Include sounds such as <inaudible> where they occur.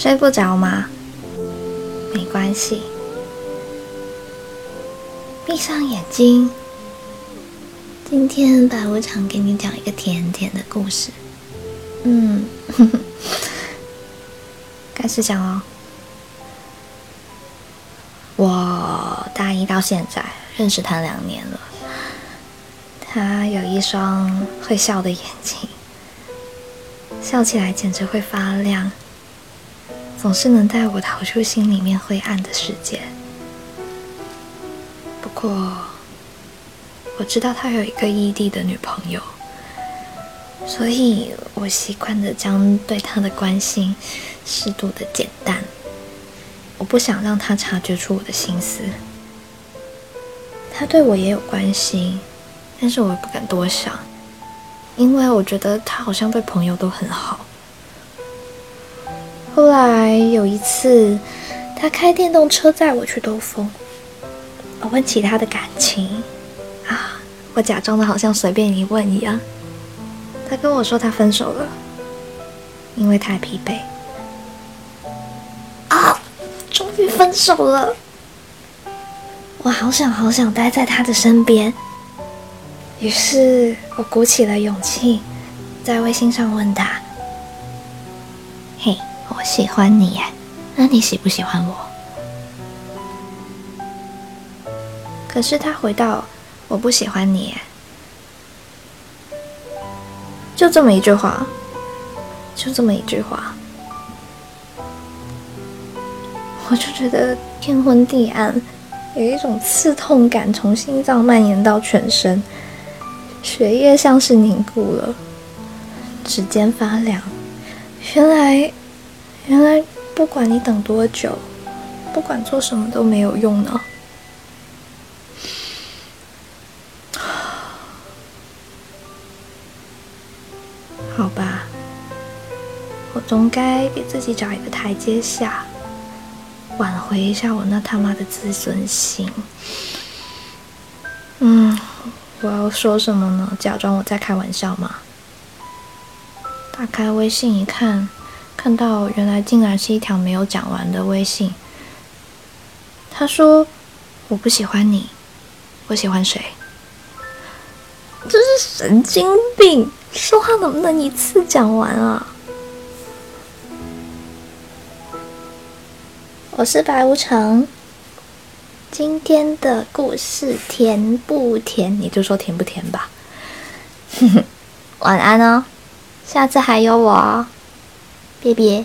睡不着吗？没关系，闭上眼睛。今天白无常给你讲一个甜甜的故事。嗯，<laughs> 开始讲哦。我大一到现在认识他两年了，他有一双会笑的眼睛，笑起来简直会发亮。总是能带我逃出心里面灰暗的世界。不过，我知道他有一个异地的女朋友，所以我习惯的将对他的关心适度的减淡。我不想让他察觉出我的心思。他对我也有关心，但是我不敢多想，因为我觉得他好像对朋友都很好。后来有一次，他开电动车载我去兜风。我问起他的感情，啊，我假装的好像随便一问一样。他跟我说他分手了，因为太疲惫。啊，终于分手了！我好想好想待在他的身边。于是我鼓起了勇气，在微信上问他：“。”我喜欢你耶，那你喜不喜欢我？可是他回到我不喜欢你，就这么一句话，就这么一句话，我就觉得天昏地暗，有一种刺痛感从心脏蔓延到全身，血液像是凝固了，指尖发凉，原来。原来，不管你等多久，不管做什么都没有用呢。好吧，我总该给自己找一个台阶下，挽回一下我那他妈的自尊心。嗯，我要说什么呢？假装我在开玩笑吗？打开微信一看。看到原来竟然是一条没有讲完的微信。他说：“我不喜欢你，我喜欢谁？”这是神经病！说话能不能一次讲完啊？我是白无常。今天的故事甜不甜？你就说甜不甜吧。哼 <laughs> 哼晚安哦，下次还有我哦。别别。